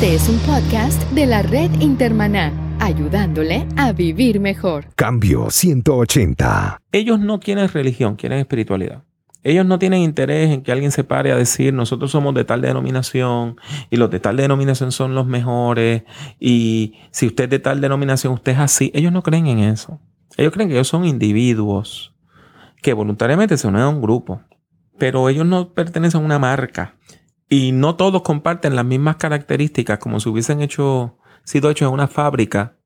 Este es un podcast de la red Intermaná, ayudándole a vivir mejor. Cambio 180. Ellos no quieren religión, quieren espiritualidad. Ellos no tienen interés en que alguien se pare a decir nosotros somos de tal denominación y los de tal denominación son los mejores y si usted es de tal denominación usted es así. Ellos no creen en eso. Ellos creen que ellos son individuos que voluntariamente se unen a un grupo, pero ellos no pertenecen a una marca y no todos comparten las mismas características como si hubiesen hecho, sido hechos en una fábrica,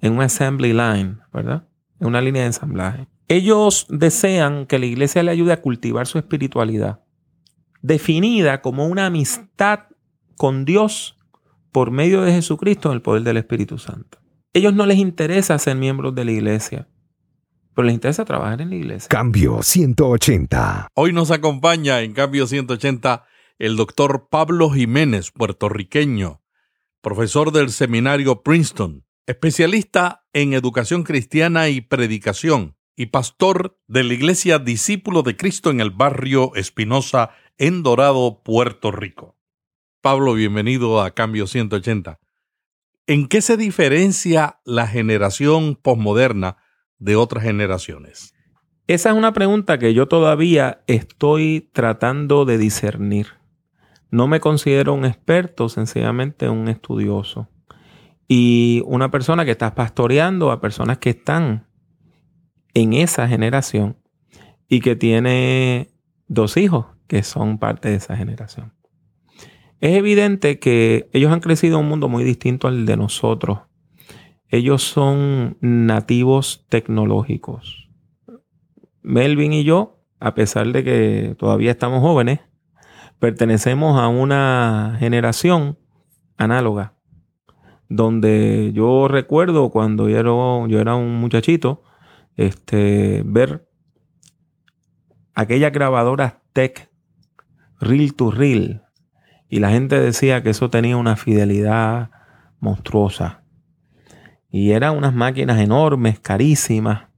en un assembly line, ¿verdad? En una línea de ensamblaje. Ellos desean que la iglesia le ayude a cultivar su espiritualidad, definida como una amistad con Dios por medio de Jesucristo en el poder del Espíritu Santo. Ellos no les interesa ser miembros de la iglesia, pero les interesa trabajar en la iglesia. Cambio 180. Hoy nos acompaña en Cambio 180 el doctor Pablo Jiménez, puertorriqueño, profesor del seminario Princeton, especialista en educación cristiana y predicación y pastor de la iglesia Discípulo de Cristo en el barrio Espinosa, en Dorado, Puerto Rico. Pablo, bienvenido a Cambio 180. ¿En qué se diferencia la generación posmoderna de otras generaciones? Esa es una pregunta que yo todavía estoy tratando de discernir. No me considero un experto, sencillamente un estudioso. Y una persona que está pastoreando a personas que están en esa generación y que tiene dos hijos que son parte de esa generación. Es evidente que ellos han crecido en un mundo muy distinto al de nosotros. Ellos son nativos tecnológicos. Melvin y yo, a pesar de que todavía estamos jóvenes, pertenecemos a una generación análoga, donde yo recuerdo cuando yo era, un muchachito, este, ver aquellas grabadoras tech, reel to reel, y la gente decía que eso tenía una fidelidad monstruosa. Y eran unas máquinas enormes, carísimas.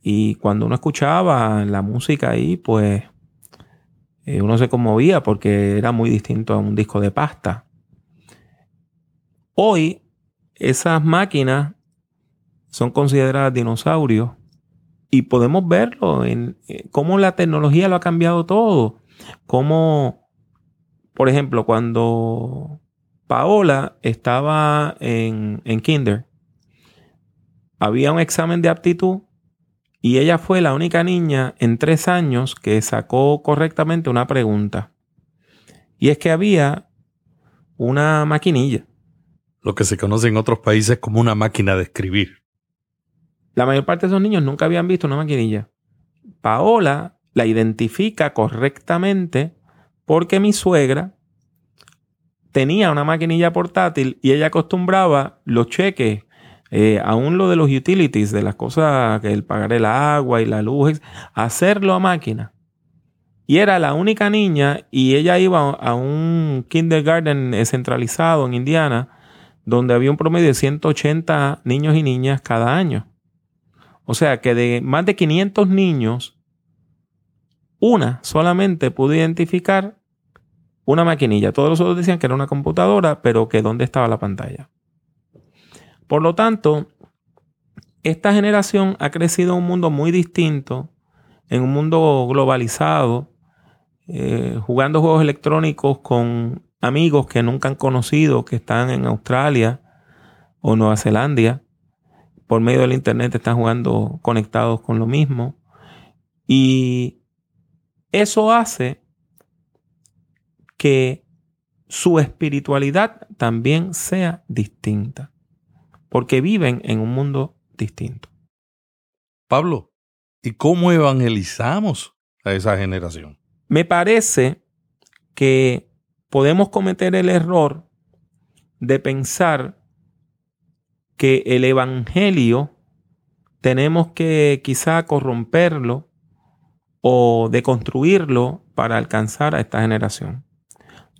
Y cuando uno escuchaba la música ahí, pues eh, uno se conmovía porque era muy distinto a un disco de pasta. Hoy, esas máquinas son consideradas dinosaurios y podemos verlo en eh, cómo la tecnología lo ha cambiado todo. Cómo, por ejemplo, cuando Paola estaba en, en kinder, había un examen de aptitud y ella fue la única niña en tres años que sacó correctamente una pregunta. Y es que había una maquinilla. Lo que se conoce en otros países como una máquina de escribir. La mayor parte de esos niños nunca habían visto una maquinilla. Paola la identifica correctamente porque mi suegra tenía una maquinilla portátil y ella acostumbraba los cheques, eh, aún lo de los utilities, de las cosas que el pagar el agua y la luz, hacerlo a máquina. Y era la única niña y ella iba a un kindergarten centralizado en Indiana, donde había un promedio de 180 niños y niñas cada año. O sea que de más de 500 niños, una solamente pudo identificar una maquinilla. Todos los otros decían que era una computadora, pero que dónde estaba la pantalla. Por lo tanto, esta generación ha crecido en un mundo muy distinto, en un mundo globalizado, eh, jugando juegos electrónicos con amigos que nunca han conocido, que están en Australia o Nueva Zelanda por medio del Internet están jugando conectados con lo mismo. Y eso hace que su espiritualidad también sea distinta, porque viven en un mundo distinto. Pablo, ¿y cómo evangelizamos a esa generación? Me parece que podemos cometer el error de pensar que el Evangelio tenemos que quizá corromperlo o deconstruirlo para alcanzar a esta generación.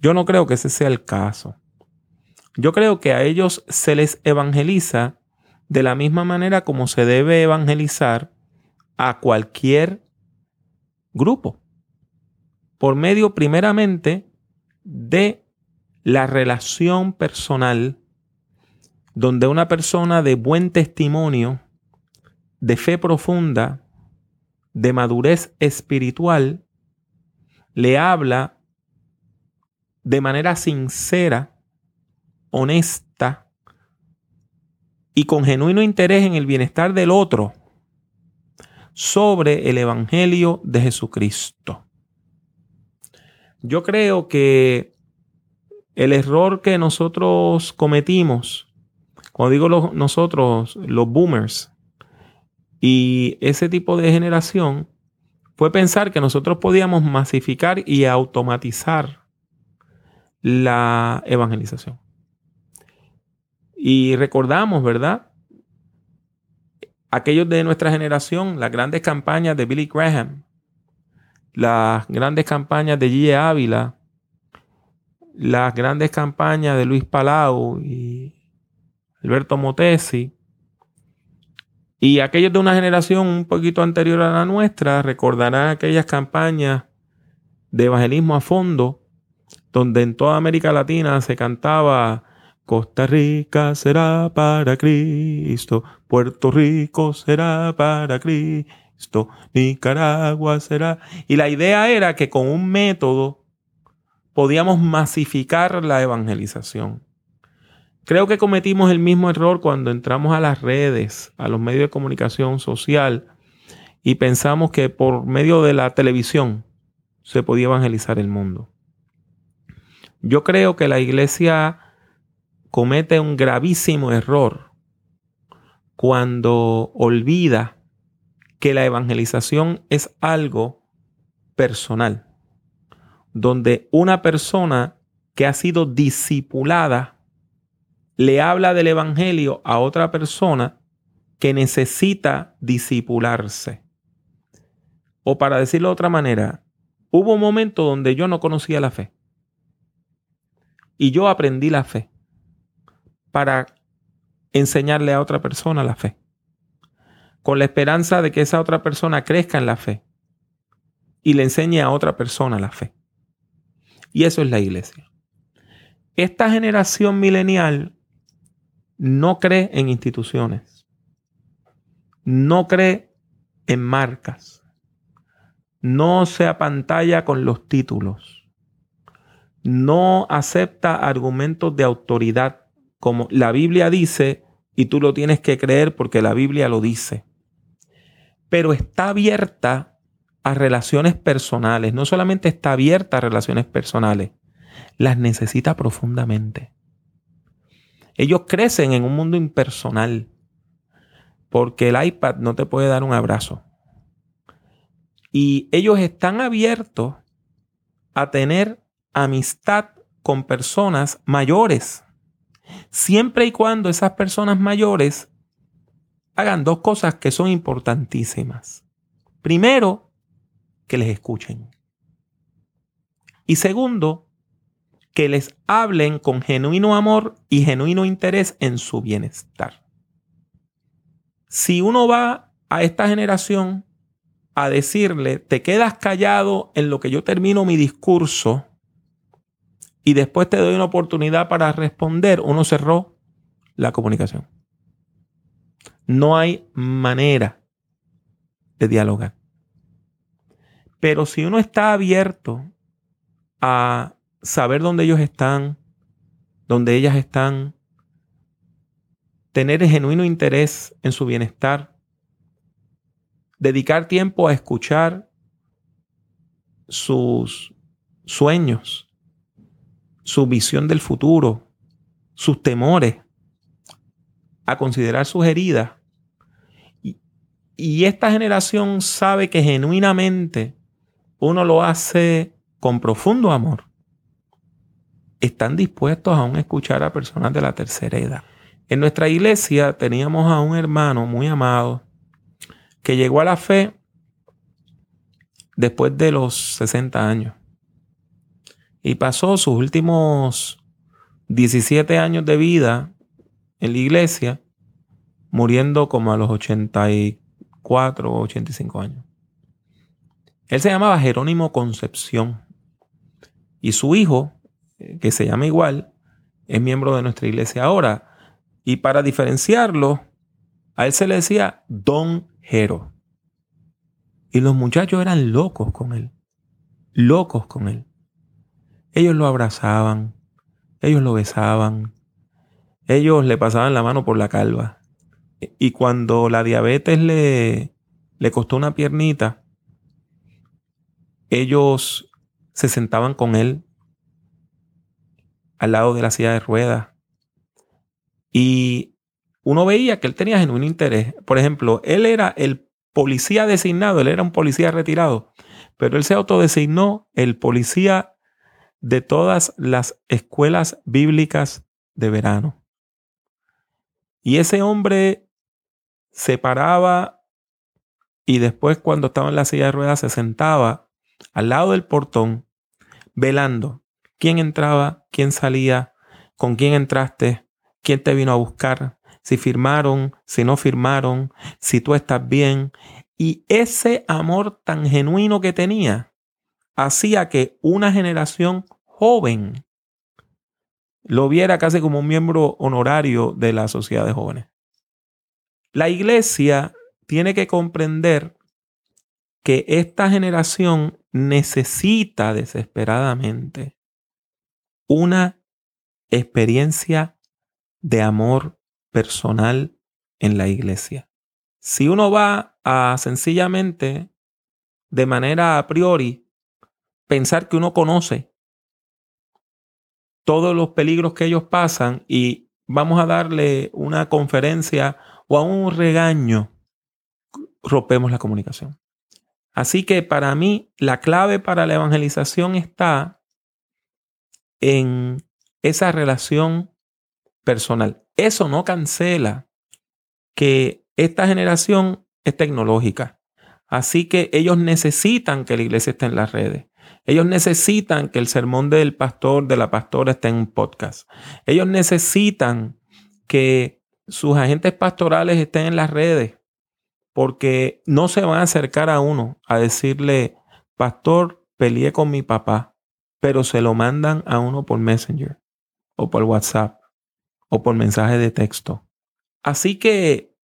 Yo no creo que ese sea el caso. Yo creo que a ellos se les evangeliza de la misma manera como se debe evangelizar a cualquier grupo. Por medio primeramente de la relación personal donde una persona de buen testimonio, de fe profunda, de madurez espiritual, le habla de manera sincera, honesta y con genuino interés en el bienestar del otro sobre el Evangelio de Jesucristo. Yo creo que el error que nosotros cometimos, cuando digo nosotros, los boomers, y ese tipo de generación, fue pensar que nosotros podíamos masificar y automatizar la evangelización. Y recordamos, ¿verdad? Aquellos de nuestra generación, las grandes campañas de Billy Graham, las grandes campañas de G. Ávila, las grandes campañas de Luis Palau y Alberto Motesi, y aquellos de una generación un poquito anterior a la nuestra recordarán aquellas campañas de evangelismo a fondo, donde en toda América Latina se cantaba Costa Rica será para Cristo, Puerto Rico será para Cristo, Nicaragua será. Y la idea era que con un método podíamos masificar la evangelización. Creo que cometimos el mismo error cuando entramos a las redes, a los medios de comunicación social y pensamos que por medio de la televisión se podía evangelizar el mundo. Yo creo que la iglesia comete un gravísimo error cuando olvida que la evangelización es algo personal, donde una persona que ha sido discipulada le habla del Evangelio a otra persona que necesita disipularse. O para decirlo de otra manera, hubo un momento donde yo no conocía la fe. Y yo aprendí la fe para enseñarle a otra persona la fe. Con la esperanza de que esa otra persona crezca en la fe y le enseñe a otra persona la fe. Y eso es la iglesia. Esta generación milenial no cree en instituciones, no cree en marcas, no se apantalla con los títulos, no acepta argumentos de autoridad como la Biblia dice y tú lo tienes que creer porque la Biblia lo dice, pero está abierta a relaciones personales, no solamente está abierta a relaciones personales, las necesita profundamente. Ellos crecen en un mundo impersonal porque el iPad no te puede dar un abrazo. Y ellos están abiertos a tener amistad con personas mayores, siempre y cuando esas personas mayores hagan dos cosas que son importantísimas. Primero, que les escuchen. Y segundo, que les hablen con genuino amor y genuino interés en su bienestar. Si uno va a esta generación a decirle, te quedas callado en lo que yo termino mi discurso y después te doy una oportunidad para responder, uno cerró la comunicación. No hay manera de dialogar. Pero si uno está abierto a saber dónde ellos están, dónde ellas están, tener genuino interés en su bienestar, dedicar tiempo a escuchar sus sueños, su visión del futuro, sus temores, a considerar sus heridas. Y, esta generación sabe que genuinamente uno lo hace con profundo amor están dispuestos a aún escuchar a personas de la tercera edad. En nuestra iglesia teníamos a un hermano muy amado que llegó a la fe después de los 60 años y pasó sus últimos 17 años de vida en la iglesia muriendo como a los 84 o 85 años. Él se llamaba Jerónimo Concepción y su hijo eh, que se llama igual, es miembro de nuestra iglesia ahora. Y para diferenciarlo, a él se le decía Don Jero. Y los muchachos eran locos con él. Locos con él. Ellos lo abrazaban, ellos lo besaban, ellos le pasaban la mano por la calva. Y cuando la diabetes le, le costó una piernita, ellos se sentaban con él al lado de la silla de ruedas. Y uno veía que él tenía genuino interés. Por ejemplo, él era el policía designado, él era un policía retirado, pero él se autodesignó el policía de todas las escuelas bíblicas de verano. Y ese hombre se paraba y después cuando estaba en la silla de ruedas se sentaba al lado del portón velando quién entraba, quién salía, con quién entraste, quién te vino a buscar, si firmaron, si no firmaron, si tú estás bien. Y ese amor tan genuino que tenía hacía que una generación joven lo viera casi como un miembro honorario de la sociedad de jóvenes. La iglesia tiene que comprender que esta generación necesita desesperadamente una experiencia de amor personal en la iglesia. Si uno va a sencillamente, de manera a priori, pensar que uno conoce todos los peligros que ellos pasan y vamos a darle una conferencia o a un regaño, rompemos la comunicación. Así que para mí la clave para la evangelización está en esa relación personal. Eso no cancela que esta generación es tecnológica. Así que ellos necesitan que la iglesia esté en las redes. Ellos necesitan que el sermón del pastor, de la pastora, esté en un podcast. Ellos necesitan que sus agentes pastorales estén en las redes, porque no se van a acercar a uno a decirle, pastor, peleé con mi papá, pero se lo mandan a uno por Messenger o por WhatsApp o por mensaje de texto. Así que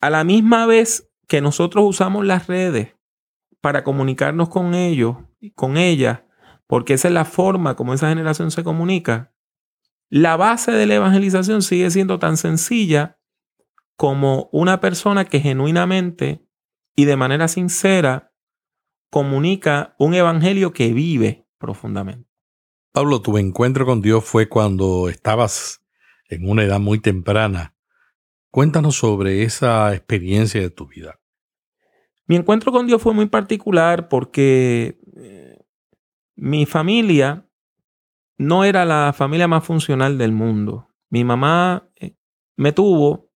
a la misma vez que nosotros usamos las redes para comunicarnos con ellos, con ella, porque esa es la forma como esa generación se comunica, la base de la evangelización sigue siendo tan sencilla como una persona que genuinamente y de manera sincera comunica un evangelio que vive profundamente. Pablo, tu encuentro con Dios fue cuando estabas en una edad muy temprana. Cuéntanos sobre esa experiencia de tu vida. Mi encuentro con Dios fue muy particular porque eh, mi familia no era la familia más funcional del mundo. Mi mamá eh, me tuvo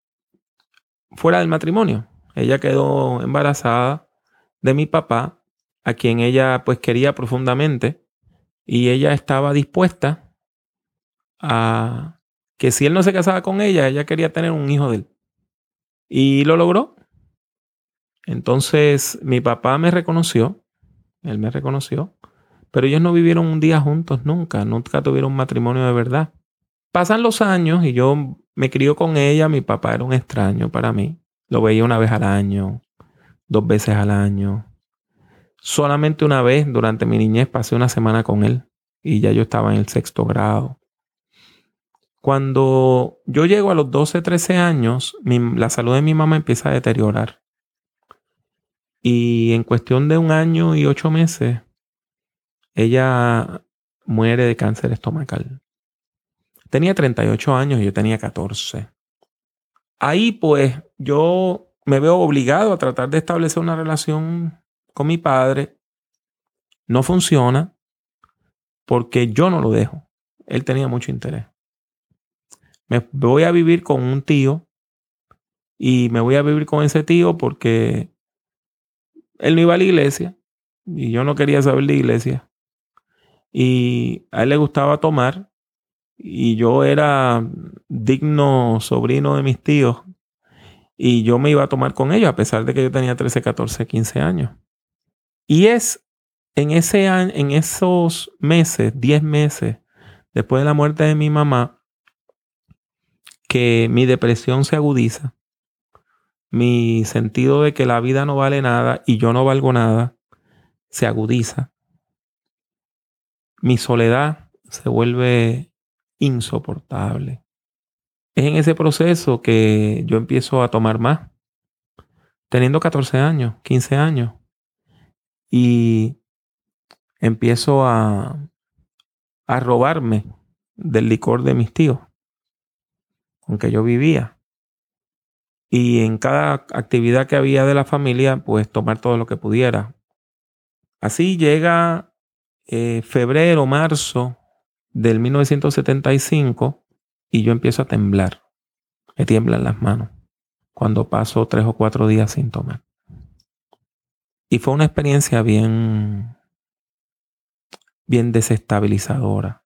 fuera del matrimonio. Ella quedó embarazada de mi papá, a quien ella pues quería profundamente, y ella estaba dispuesta a que si él no se casaba con ella, ella quería tener un hijo de él. Y lo logró. Entonces mi papá me reconoció, él me reconoció, pero ellos no vivieron un día juntos nunca, nunca tuvieron un matrimonio de verdad. Pasan los años y yo me crió con ella, mi papá era un extraño para mí, lo veía una vez al año, dos veces al año. Solamente una vez durante mi niñez pasé una semana con él y ya yo estaba en el sexto grado. Cuando yo llego a los 12, 13 años, la salud de mi mamá empieza a deteriorar. Y en cuestión de un año y ocho meses, ella muere de cáncer estomacal. Tenía 38 años y yo tenía 14. Ahí pues yo me veo obligado a tratar de establecer una relación con mi padre. No funciona porque yo no lo dejo. Él tenía mucho interés. Me voy a vivir con un tío y me voy a vivir con ese tío porque él no iba a la iglesia y yo no quería saber de iglesia. Y a él le gustaba tomar y yo era digno sobrino de mis tíos y yo me iba a tomar con ellos a pesar de que yo tenía 13, 14, 15 años. Y es en, ese en esos meses, 10 meses después de la muerte de mi mamá, que mi depresión se agudiza, mi sentido de que la vida no vale nada y yo no valgo nada se agudiza. Mi soledad se vuelve insoportable. Es en ese proceso que yo empiezo a tomar más, teniendo 14 años, 15 años, y empiezo a, a robarme del licor de mis tíos, aunque yo vivía. Y en cada actividad que había de la familia, pues tomar todo lo que pudiera. Así llega eh, febrero, marzo del 1975 y yo empiezo a temblar. Me tiemblan las manos cuando paso tres o cuatro días sin tomar. Y fue una experiencia bien, bien desestabilizadora.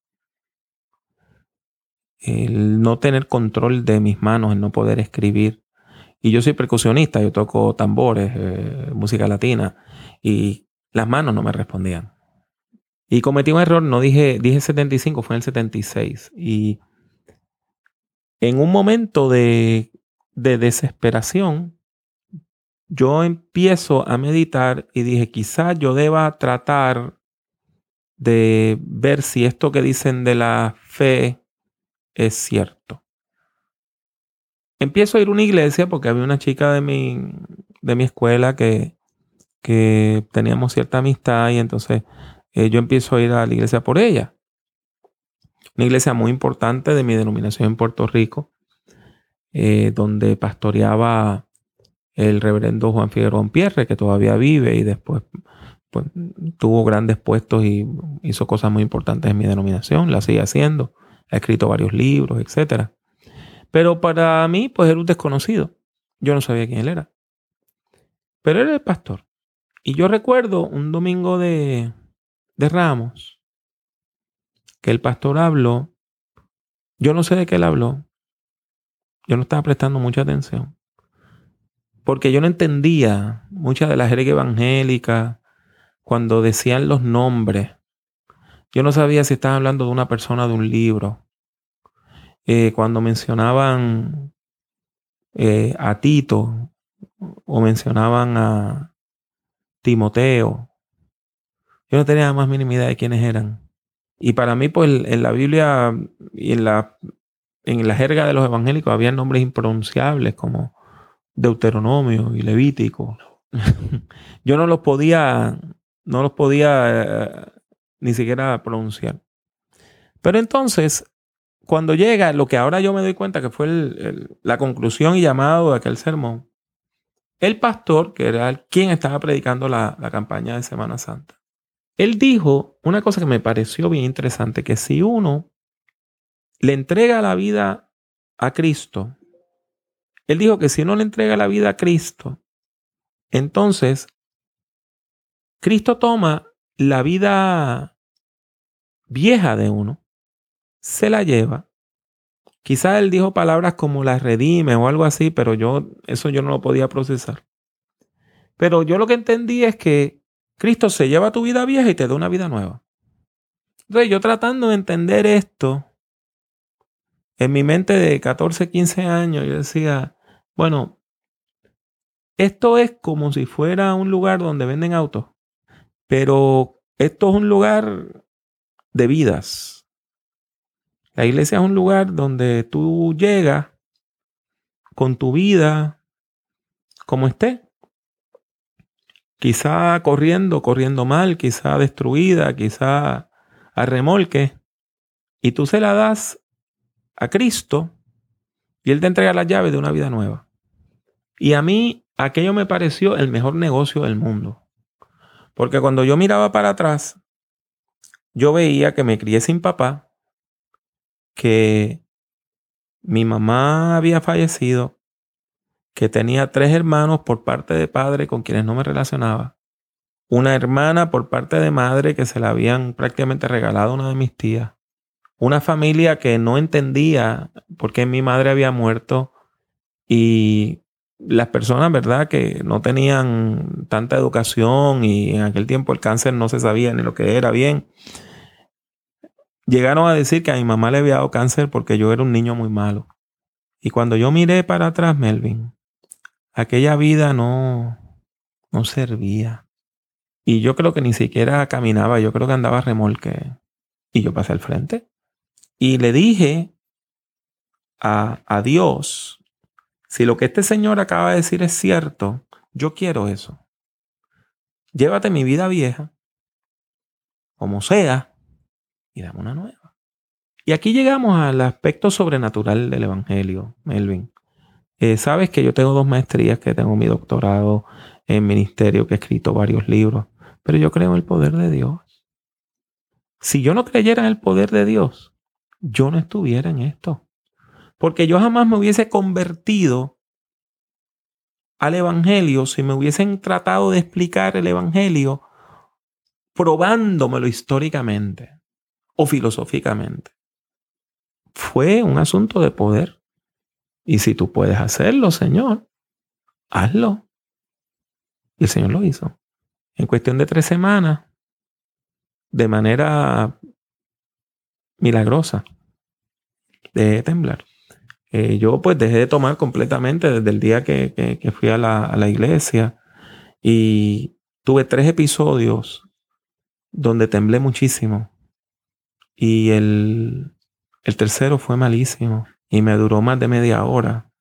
El no tener control de mis manos, el no poder escribir. Y yo soy percusionista, yo toco tambores, eh, música latina, y las manos no me respondían. Y cometí un error, no dije, dije 75, fue en el 76. Y en un momento de, de desesperación, yo empiezo a meditar y dije, quizás yo deba tratar de ver si esto que dicen de la fe es cierto. Empiezo a ir a una iglesia porque había una chica de mi, de mi escuela que, que teníamos cierta amistad y entonces eh, yo empiezo a ir a la iglesia por ella. Una iglesia muy importante de mi denominación en Puerto Rico, eh, donde pastoreaba el reverendo Juan Figueroa Pierre, que todavía vive y después pues, tuvo grandes puestos y hizo cosas muy importantes en mi denominación, la sigue haciendo, ha escrito varios libros, etc. Pero para mí, pues era un desconocido. Yo no sabía quién él era. Pero era el pastor. Y yo recuerdo un domingo de, de Ramos que el pastor habló. Yo no sé de qué él habló. Yo no estaba prestando mucha atención porque yo no entendía muchas de las jerga evangélicas cuando decían los nombres. Yo no sabía si estaban hablando de una persona de un libro. Eh, cuando mencionaban eh, a Tito o mencionaban a Timoteo, yo no tenía más mínima idea de quiénes eran. Y para mí, pues en la Biblia y en la, en la jerga de los evangélicos había nombres impronunciables como Deuteronomio y Levítico. Yo no los podía, no los podía eh, ni siquiera pronunciar. Pero entonces, cuando llega lo que ahora yo me doy cuenta que fue la conclusión y llamado de aquel sermón, el pastor, que era quien estaba predicando la, la campaña de Semana Santa, él dijo una cosa que me pareció bien interesante, que si uno le entrega la vida a Cristo, él dijo que si uno le entrega la vida a Cristo, entonces Cristo toma la vida vieja de uno, se la lleva. Quizás él dijo palabras como la redime o algo así, pero yo eso yo no lo podía procesar. Pero yo lo que entendí es que Cristo se lleva tu vida vieja y te da una vida nueva. Entonces yo tratando de entender esto, en mi mente de 14, 15 años, yo decía, bueno, esto es como si fuera un lugar donde venden autos, pero esto es un lugar de vidas. La iglesia es un lugar donde tú llegas con tu vida como esté. Quizá corriendo, corriendo mal, quizá destruida, quizá a remolque. Y tú se la das a Cristo y Él te entrega la llave de una vida nueva. Y a mí aquello me pareció el mejor negocio del mundo. Porque cuando yo miraba para atrás, yo veía que me crié sin papá, que mi mamá había fallecido, que tenía tres hermanos por parte de padre con quienes no me relacionaba, una hermana por parte de madre que se la habían prácticamente regalado una de mis tías, una familia que no entendía por qué mi madre había muerto y las personas, ¿verdad?, que no tenían tanta educación y en aquel tiempo el cáncer no se sabía ni lo que era bien. Llegaron a decir que a mi mamá le había dado cáncer porque yo era un niño muy malo. Y cuando yo miré para atrás, Melvin, aquella vida no, no servía. Y yo creo que ni siquiera caminaba, yo creo que andaba remolque. Y yo pasé al frente. Y le dije a, a Dios, si lo que este señor acaba de decir es cierto, yo quiero eso. Llévate mi vida vieja, como sea, y dame una nueva. Y aquí llegamos al aspecto sobrenatural del Evangelio, Melvin. Eh, Sabes que yo tengo dos maestrías, que tengo mi doctorado en ministerio, que he escrito varios libros, pero yo creo en el poder de Dios. Si yo no creyera en el poder de Dios, yo no estuviera en esto. Porque yo jamás me hubiese convertido al Evangelio si me hubiesen tratado de explicar el Evangelio probándomelo históricamente o filosóficamente. Fue un asunto de poder. Y si tú puedes hacerlo, Señor, hazlo. Y el Señor lo hizo. En cuestión de tres semanas, de manera milagrosa, de temblar. Eh, yo pues dejé de tomar completamente desde el día que, fui a la, a la, iglesia y tuve tres episodios donde temblé muchísimo y el, el tercero fue malísimo y me duró más de media hora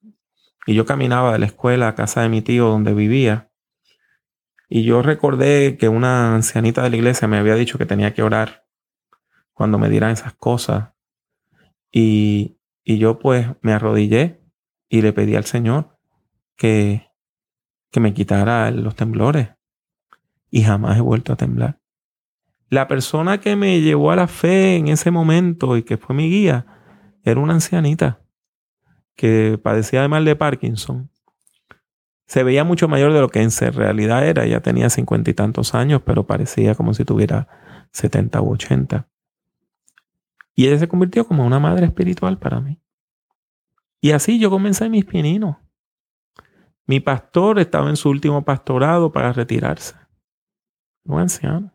y yo caminaba de la escuela a casa de mi tío donde vivía y yo recordé que una ancianita de la iglesia me había dicho que tenía que orar cuando me dieran esas cosas y y yo pues me arrodillé y le pedí al Señor que, que me quitara los temblores. Y jamás he vuelto a temblar. La persona que me llevó a la fe en ese momento y que fue mi guía era una ancianita que padecía de mal de Parkinson. Se veía mucho mayor de lo que en realidad era. Ya tenía cincuenta y tantos años, pero parecía como si tuviera setenta u ochenta. Y ella se convirtió como una madre espiritual para mí. Y así yo comencé mis pininos. Mi pastor estaba en su último pastorado para retirarse. Un anciano.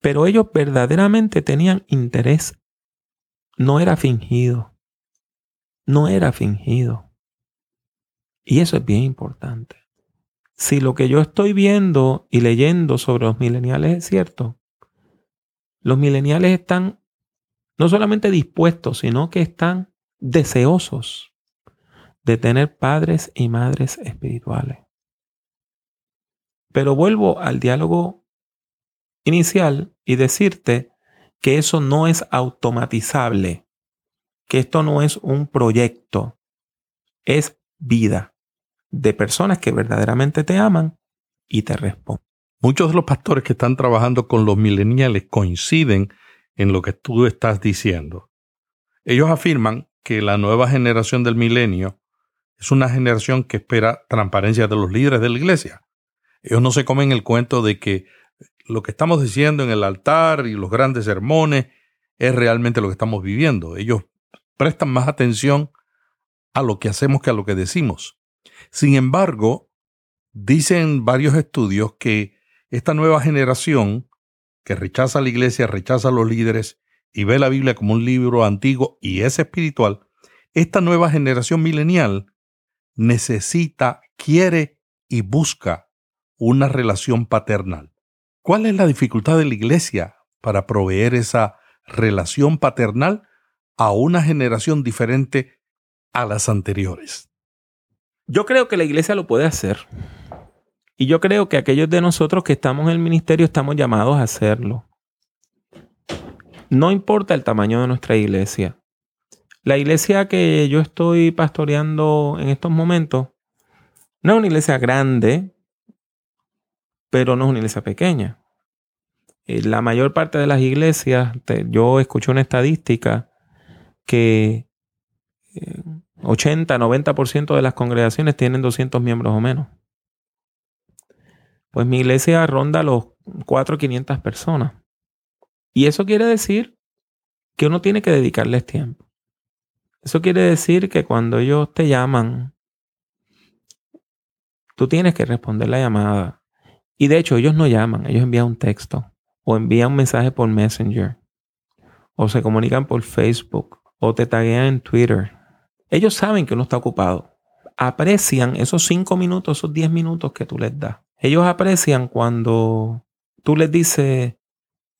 Pero ellos verdaderamente tenían interés. No era fingido. No era fingido. Y eso es bien importante. Si lo que yo estoy viendo y leyendo sobre los mileniales es cierto, los mileniales están no solamente dispuestos, sino que están deseosos de tener padres y madres espirituales. Pero vuelvo al diálogo inicial y decirte que eso no es automatizable, que esto no es un proyecto, es vida de personas que verdaderamente te aman y te responden. Muchos de los pastores que están trabajando con los millennials coinciden en lo que tú estás diciendo. Ellos afirman que la nueva generación del milenio es una generación que espera transparencia de los líderes de la iglesia. Ellos no se comen el cuento de que lo que estamos diciendo en el altar y los grandes sermones es realmente lo que estamos viviendo. Ellos prestan más atención a lo que hacemos que a lo que decimos. Sin embargo, dicen varios estudios que esta nueva generación que rechaza la iglesia, rechaza a los líderes y ve la Biblia como un libro antiguo y es espiritual, esta nueva generación milenial necesita, quiere y busca una relación paternal. ¿Cuál es la dificultad de la iglesia para proveer esa relación paternal a una generación diferente a las anteriores? Yo creo que la iglesia lo puede hacer. Y yo creo que aquellos de nosotros que estamos en el ministerio estamos llamados a hacerlo. No importa el tamaño de nuestra iglesia. La iglesia que yo estoy pastoreando en estos momentos no es una iglesia grande, pero no es una iglesia pequeña. Eh, la mayor parte de las iglesias, yo escuché una estadística que 80, eh, 90% de las congregaciones tienen 200 miembros o menos. Pues mi iglesia ronda los 4 o 500 personas. Y eso quiere decir que uno tiene que dedicarles tiempo. Eso quiere decir que cuando ellos te llaman, tú tienes que responder la llamada. Y de hecho, ellos no llaman, ellos envían un texto o envían un mensaje por Messenger o se comunican por Facebook, o te taguean en Twitter. Ellos saben que uno está ocupado. Aprecian esos cinco minutos, esos diez minutos que tú les das. Ellos aprecian cuando tú les dices,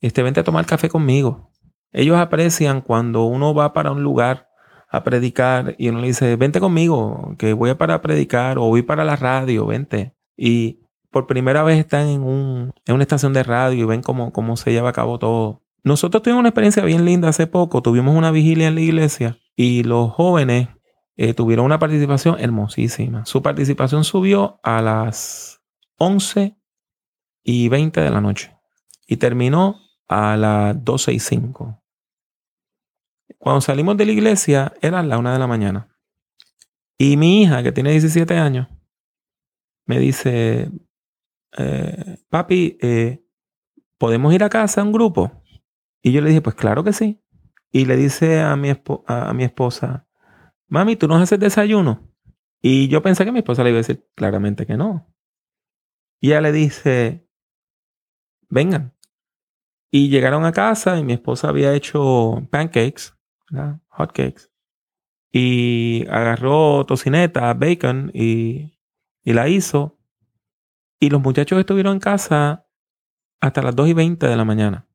este, vente a tomar café conmigo. Ellos aprecian cuando uno va para un lugar a predicar y uno le dice, vente conmigo, que voy para predicar o voy para la radio, vente. Y por primera vez están en, un, en una estación de radio y ven cómo, cómo se lleva a cabo todo. Nosotros tuvimos una experiencia bien linda hace poco. Tuvimos una vigilia en la iglesia y los jóvenes eh, tuvieron una participación hermosísima. Su participación subió a las 11 y 20 de la noche y terminó a las 12 y 5. Cuando salimos de la iglesia era la una de la mañana. Y mi hija, que tiene 17 años, me dice, eh, papi, eh, ¿podemos ir a casa un grupo? Y yo le dije, pues claro que sí. Y le dice a mi, a, mi esposa, mami, ¿tú nos haces desayuno? Y yo pensé que mi esposa le iba a decir claramente que no. Y ella le dice, vengan. Y llegaron a casa y mi esposa había hecho pancakes, hot cakes. Y agarró tocineta, bacon y, y la hizo. Y los muchachos estuvieron en casa hasta las 2 y 20 de la mañana.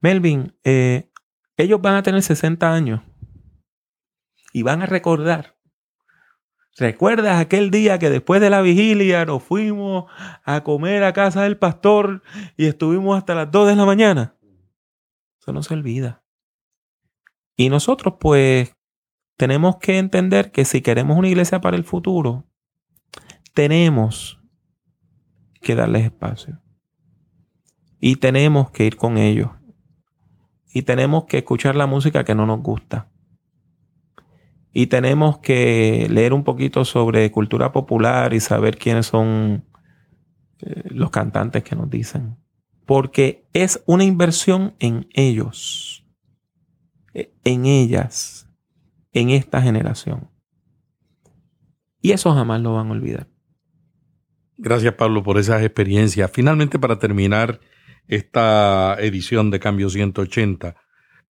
Melvin, eh, ellos van a tener 60 años y van a recordar. ¿Recuerdas aquel día que después de la vigilia nos fuimos a comer a casa del pastor y estuvimos hasta las 2 de la mañana? Eso no se olvida. Y nosotros pues tenemos que entender que si queremos una iglesia para el futuro, tenemos que darles espacio. Y tenemos que ir con ellos y tenemos que escuchar la música que no nos gusta. Y tenemos que leer un poquito sobre cultura popular y saber quiénes son eh, los cantantes que nos dicen. Porque es una inversión en ellos, e, en ellas, en esta generación. Y eso jamás lo van a olvidar. Gracias Pablo por esas experiencias. Finalmente, para terminar, esta edición de Cambio 180.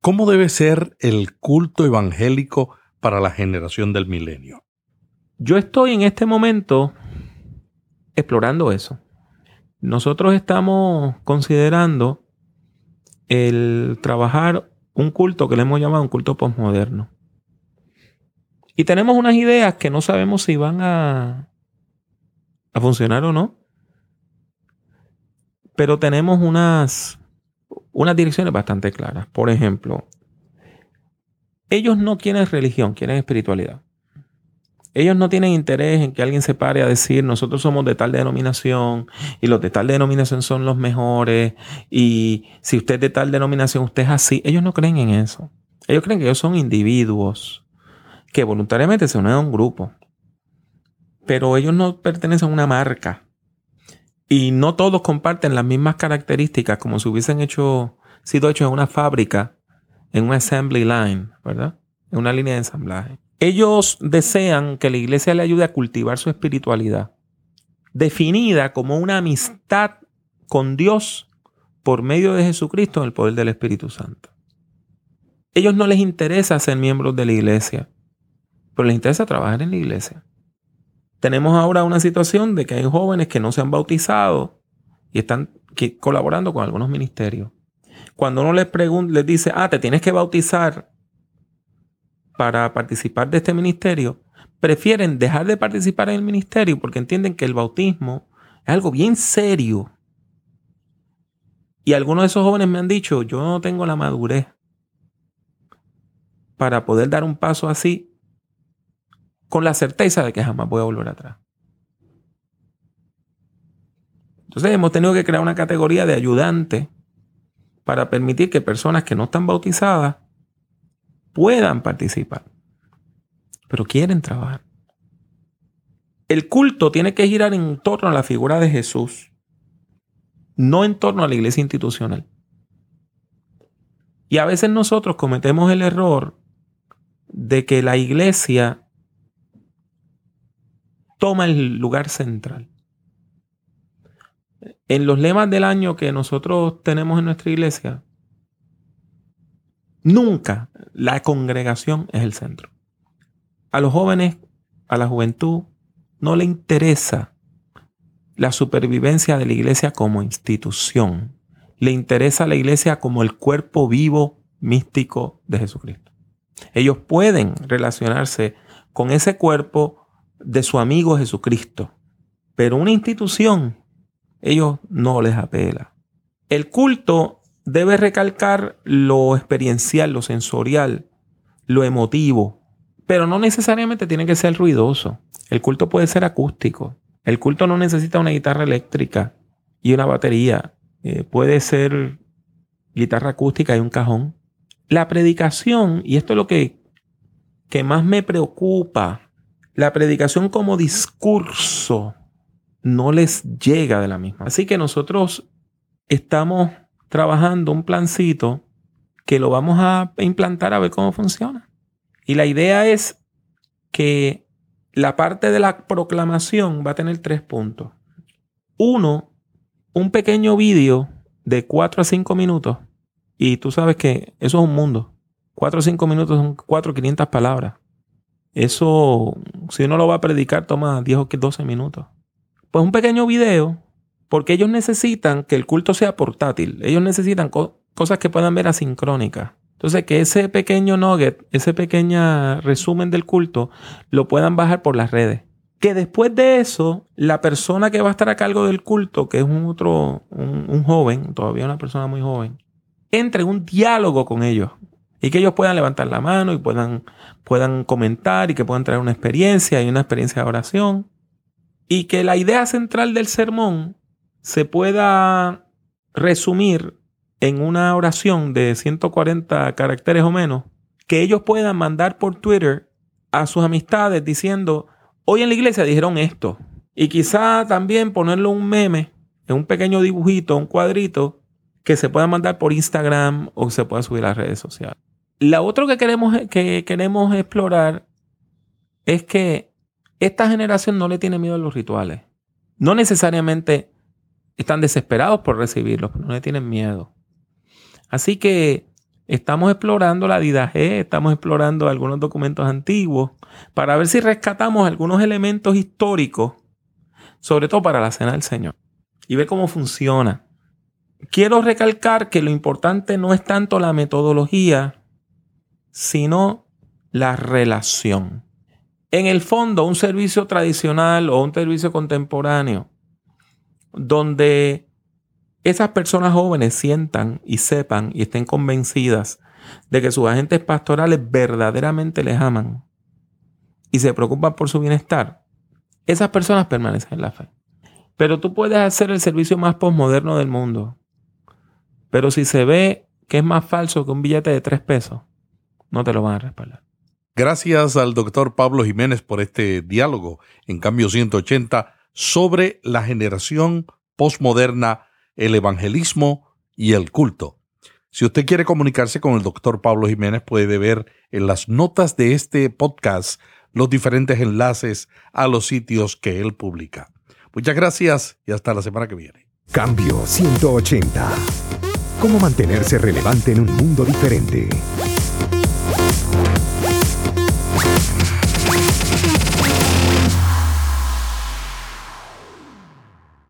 ¿Cómo debe ser el culto evangélico para la generación del milenio? Yo estoy en este momento explorando eso. Nosotros estamos considerando el trabajar un culto que le hemos llamado un culto postmoderno. Y tenemos unas ideas que no sabemos si van a, a funcionar o no pero tenemos unas, unas direcciones bastante claras. Por ejemplo, ellos no quieren religión, quieren espiritualidad. Ellos no tienen interés en que alguien se pare a decir nosotros somos de tal denominación y los de tal denominación son los mejores y si usted es de tal denominación usted es así. Ellos no creen en eso. Ellos creen que ellos son individuos que voluntariamente se unen a un grupo. Pero ellos no pertenecen a una marca. Y no todos comparten las mismas características como si hubiesen hecho, sido hechos en una fábrica, en un assembly line, ¿verdad? En una línea de ensamblaje. Ellos desean que la iglesia le ayude a cultivar su espiritualidad, definida como una amistad con Dios por medio de Jesucristo en el poder del Espíritu Santo. Ellos no les interesa ser miembros de la iglesia, pero les interesa trabajar en la iglesia tenemos ahora una situación de que hay jóvenes que no se han bautizado y están colaborando con algunos ministerios. Cuando uno les pregunta, les dice, ah, te tienes que bautizar para participar de este ministerio, prefieren dejar de participar en el ministerio porque entienden que el bautismo es algo bien serio. Y algunos de esos jóvenes me han dicho, yo no tengo la madurez para poder dar un paso así con la certeza de que jamás voy a volver atrás. Entonces hemos tenido que crear una categoría de ayudante para permitir que personas que no están bautizadas puedan participar, pero quieren trabajar. El culto tiene que girar en torno a la figura de Jesús, no en torno a la iglesia institucional. Y a veces nosotros cometemos el error de que la iglesia toma el lugar central. En los lemas del año que nosotros tenemos en nuestra iglesia, Nunca la congregación es el centro. A los jóvenes, a la juventud, no le interesa la supervivencia de la iglesia como institución. Le interesa la iglesia como el cuerpo vivo místico de Jesucristo. Ellos pueden relacionarse con ese cuerpo de su amigo Jesucristo, pero una institución, ellos no les apela. El culto debe recalcar lo experiencial, lo sensorial, lo emotivo, pero no necesariamente tiene que ser ruidoso. El culto puede ser acústico. El culto no necesita una guitarra eléctrica y una batería. Eh, puede ser guitarra acústica y un cajón. La predicación, y esto es lo que, que más me preocupa, la predicación como discurso no les llega de la misma. Así que nosotros estamos trabajando un plancito que lo vamos a implantar a ver cómo funciona. Y la idea es que la parte de la proclamación va a tener tres puntos. Uno, un pequeño vídeo de 4 a 5 minutos. Y tú sabes que eso es un mundo. 4 o 5 minutos son 4 500 palabras. Eso, si uno lo va a predicar, toma 10 o 12 minutos. Pues un pequeño video porque ellos necesitan que el culto sea portátil. Ellos necesitan cosas que puedan ver asincrónicas. Entonces, que ese pequeño nugget, ese pequeño resumen del culto, lo puedan bajar por las redes. Que después de eso, la persona que va a estar a cargo del culto, que es un otro, un, joven, todavía una persona muy joven, entre en un diálogo con ellos. Y que ellos puedan levantar la mano y puedan, puedan comentar y que puedan traer una experiencia y una experiencia de oración. Y que la idea central del sermón se pueda resumir en una oración de 140 caracteres o menos, que ellos puedan mandar por Twitter a sus amistades diciendo, hoy en la iglesia dijeron esto. Y quizá también ponerlo un meme, en un pequeño dibujito, un cuadrito, que se pueda mandar por Instagram o se pueda subir a las redes sociales. La otra que queremos, que queremos explorar es que esta generación no le tiene miedo a los rituales. No necesariamente están desesperados por recibirlos, pero no le tienen miedo. Así que estamos explorando la Didaje, estamos explorando algunos documentos antiguos para ver si rescatamos algunos elementos históricos, sobre todo para la Cena del Señor, y ver cómo funciona. Quiero recalcar que lo importante no es tanto la metodología, sino la relación. En el fondo, un servicio tradicional o un servicio contemporáneo donde esas personas jóvenes sientan y sepan y estén convencidas de que sus agentes pastorales verdaderamente les aman y se preocupan por su bienestar, esas personas permanecen en la fe. Pero tú puedes hacer el servicio más postmoderno del mundo. Pero si se ve que es más falso que un billete de tres pesos, no te lo van a respaldar. Gracias al doctor Pablo Jiménez por este diálogo en Cambio 180 sobre la generación postmoderna, el evangelismo y el culto. Si usted quiere comunicarse con el doctor Pablo Jiménez, puede ver en las notas de este podcast los diferentes enlaces a los sitios que él publica. Muchas gracias y hasta la semana que viene. Cambio 180. ¿Cómo mantenerse relevante en un mundo diferente?